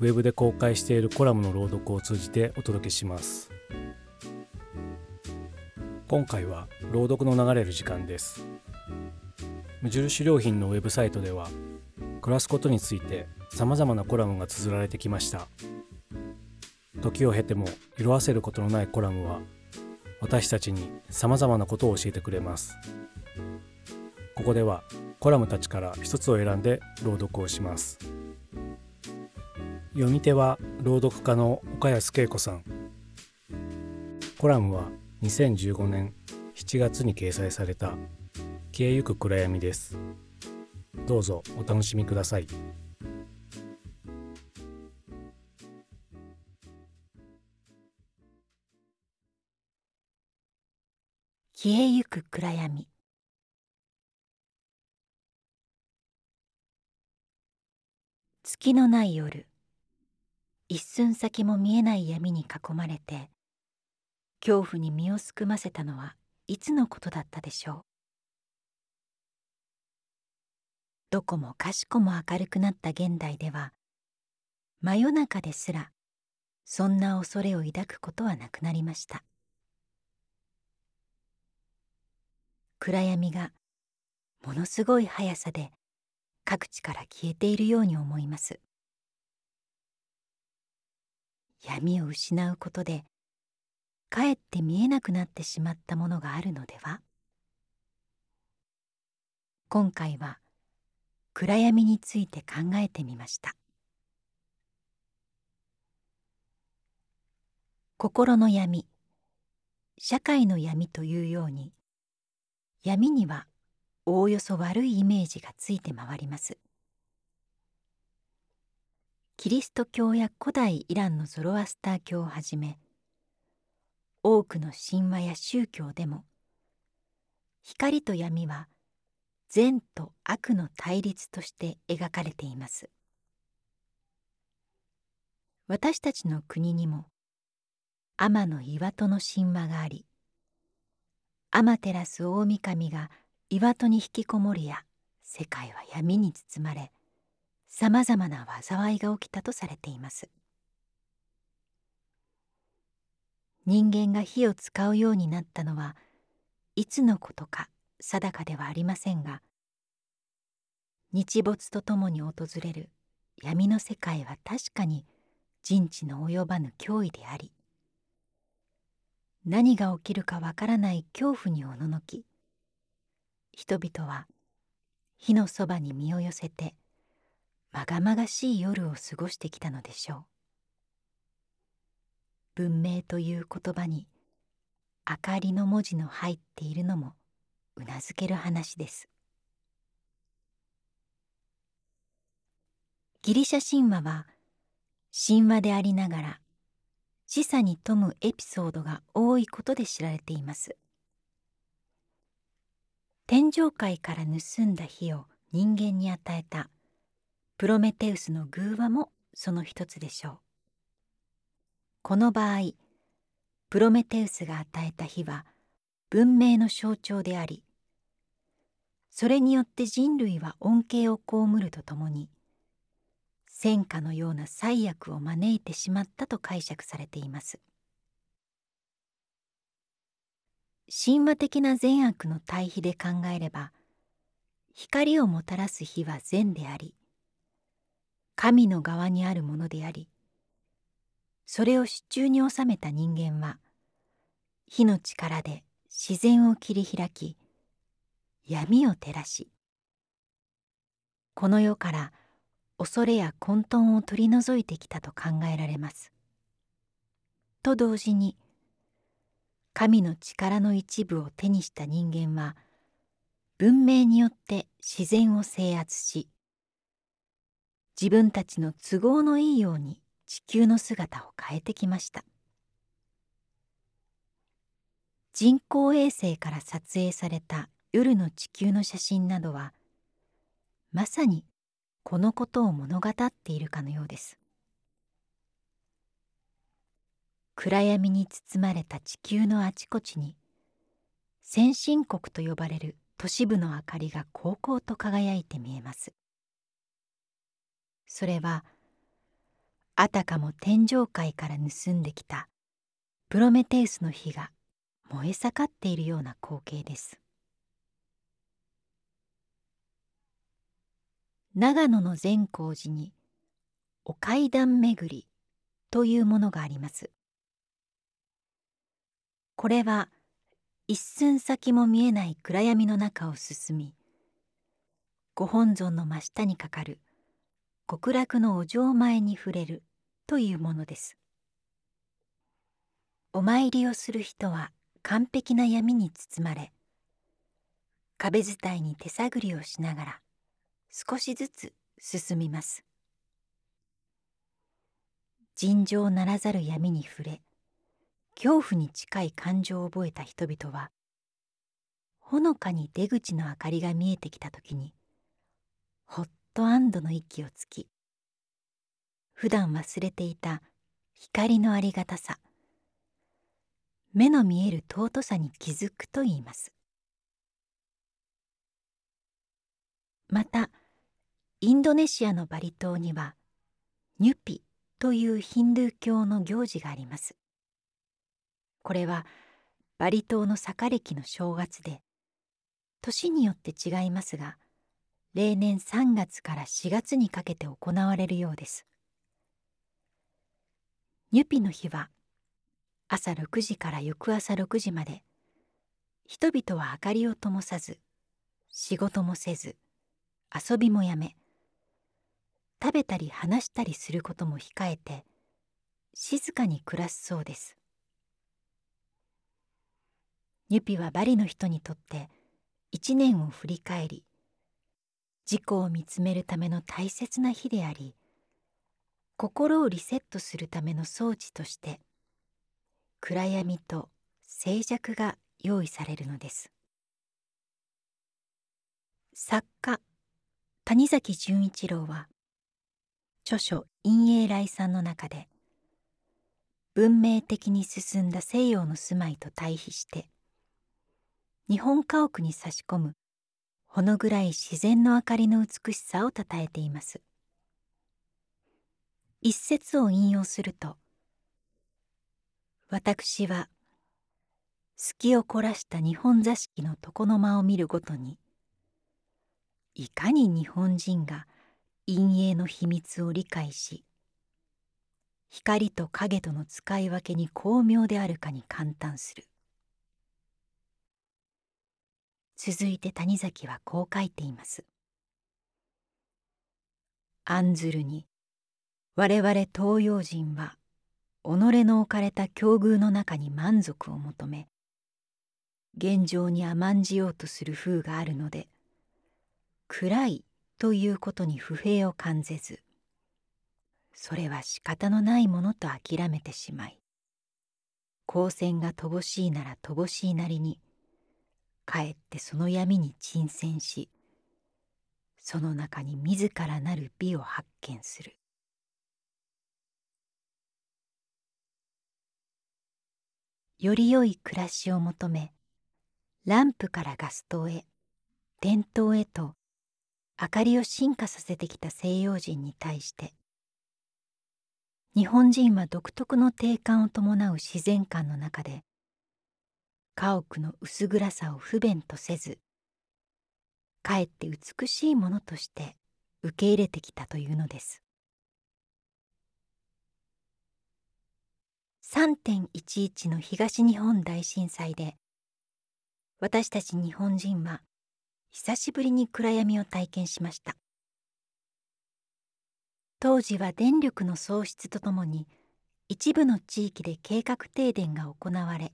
ウェブで公開しているコラムの朗読を通じてお届けします。今回は朗読の流れる時間です。無印良品のウェブサイトでは暮らすことについてさまざまなコラムが綴られてきました。時を経ても色あせることのないコラムは私たちにさまざまなことを教えてくれます。ここではコラムたちから一つを選んで朗読をします。読み手は朗読家の岡安恵子さん。コラムは2015年7月に掲載された。消えゆく暗闇です。どうぞお楽しみください。消えゆく暗闇。月のない夜。一寸先も見えない闇に囲まれて恐怖に身をすくませたのはいつのことだったでしょう。どこもかしこも明るくなった現代では真夜中ですらそんな恐れを抱くことはなくなりました。暗闇がものすごい速さで各地から消えているように思います。闇を失うことでかえって見えなくなってしまったものがあるのでは？今回は暗闇について考えてみました。心の闇社会の闇というように闇にはおおよそ悪いイメージがついて回ります。キリスト教や古代イランのゾロアスター教をはじめ多くの神話や宗教でも光と闇は善と悪の対立として描かれています。私たちの国にも天の岩戸の神話があり天照大神が岩戸に引きこもりや世界は闇に包まれさまざまな災いが起きたとされています。人間が火を使うようになったのはいつのことか定かではありませんが日没とともに訪れる闇の世界は確かに人知の及ばぬ脅威であり何が起きるかわからない恐怖におののき人々は火のそばに身を寄せてまがまがしい夜を過ごしてきたのでしょう。文明という言葉に明かりの文字の入っているのもうなずける話です。ギリシャ神話は神話でありながら示唆に富むエピソードが多いことで知られています。天上界から盗んだ火を人間に与えたプロメテウスの偶話もその一つでしょう。この場合プロメテウスが与えた火は文明の象徴でありそれによって人類は恩恵を被るとともに戦火のような災悪を招いてしまったと解釈されています。神話的な善悪の対比で考えれば光をもたらす火は善であり神の側にあるものでありそれを手中に収めた人間は火の力で自然を切り開き闇を照らしこの世から恐れや混沌を取り除いてきたと考えられます。と同時に神の力の一部を手にした人間は文明によって自然を制圧し自分たちの都合のいいように地球の姿を変えてきました。人工衛星から撮影された夜の地球の写真などはまさにこのことを物語っているかのようです。暗闇に包まれた地球のあちこちに先進国と呼ばれる都市部の明かりがこうこうと輝いて見えます。それはあたかも天上界から盗んできたプロメテウスの火が燃え盛っているような光景です。長野の善光寺にお階段巡りというものがあります。これは一寸先も見えない暗闇の中を進みご本尊の真下にかかる極楽のお嬢前に触れる。というものです。お参りをする人は完璧な闇に包まれ壁伝いに手探りをしながら少しずつ進みます。尋常ならざる闇に触れ恐怖に近い感情を覚えた人々はほのかに出口の明かりが見えてきた時にほっと安堵の息をつき普段忘れていた光のありがたさ目の見える尊さに気づくと言います。またインドネシアのバリ島にはニュピというヒンドゥー教の行事があります。これはバリ島の坂歴の正月で年によって違いますが例年3月から4月にかけて行われるようです。ニュピの日は朝6時から翌朝6時まで人々は明かりを灯さず仕事もせず遊びもやめ食べたり話したりすることも控えて静かに暮らすそうです。ニュピはバリの人にとって一年を振り返り自己を見つめるための大切な日であり心をリセットするための装置として暗闇と静寂が用意されるのです。作家谷崎潤一郎は著書「陰影来産」の中で文明的に進んだ西洋の住まいと対比して日本家屋に差し込むほの暗い自然の明かりの美しさをたたえています。一節を引用すると「私は隙を凝らした日本座敷の床の間を見るごとにいかに日本人が陰影の秘密を理解し光と影との使い分けに巧妙であるかに感嘆する」続いて谷崎はこう書いています。案ずるに我々東洋人は己の置かれた境遇の中に満足を求め現状に甘んじようとする風があるので暗いということに不平を感ぜずそれは仕方のないものと諦めてしまい光線が乏しいなら乏しいなりにかえってその闇に沈潜しその中に自らなる美を発見する。より良い暮らしを求めランプからガス灯へ電灯へと明かりを進化させてきた西洋人に対して日本人は独特の定感を伴う自然観の中で家屋の薄暗さを不便とせずかえって美しいものとして受け入れてきたというのです。3.11の東日本大震災で私たち日本人は久しぶりに暗闇を体験しました。当時は電力の喪失とともに一部の地域で計画停電が行われ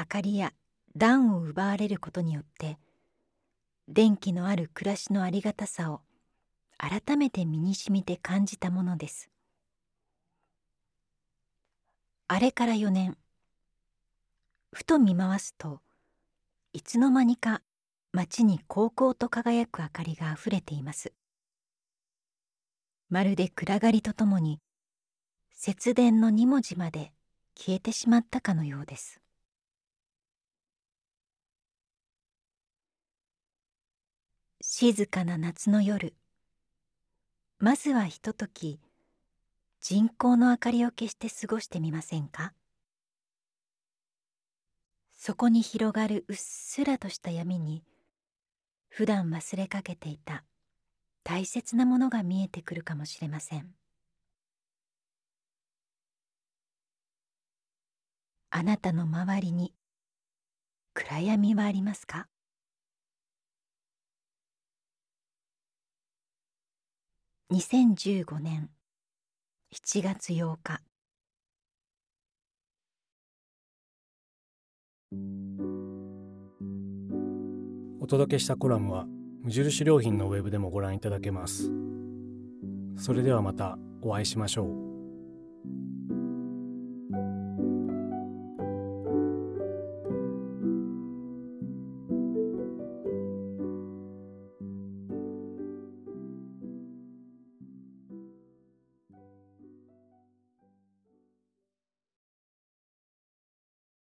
明かりや暖を奪われることによって電気のある暮らしのありがたさを改めて身にしみて感じたものです。あれから4年ふと見回すといつの間にか街に高々と輝く明かりがあふれています。まるで暗がりとともに節電の2文字まで消えてしまったかのようです。静かな夏の夜。まずはひととき人工の明かりを消して過ごしてみませんか？そこに広がるうっすらとした闇に普段忘れかけていた大切なものが見えてくるかもしれません。あなたの周りに暗闇はありますか？2015年7月8日。お届けしたコラムは無印良品のウェブでもご覧いただけます。それではまたお会いしましょう。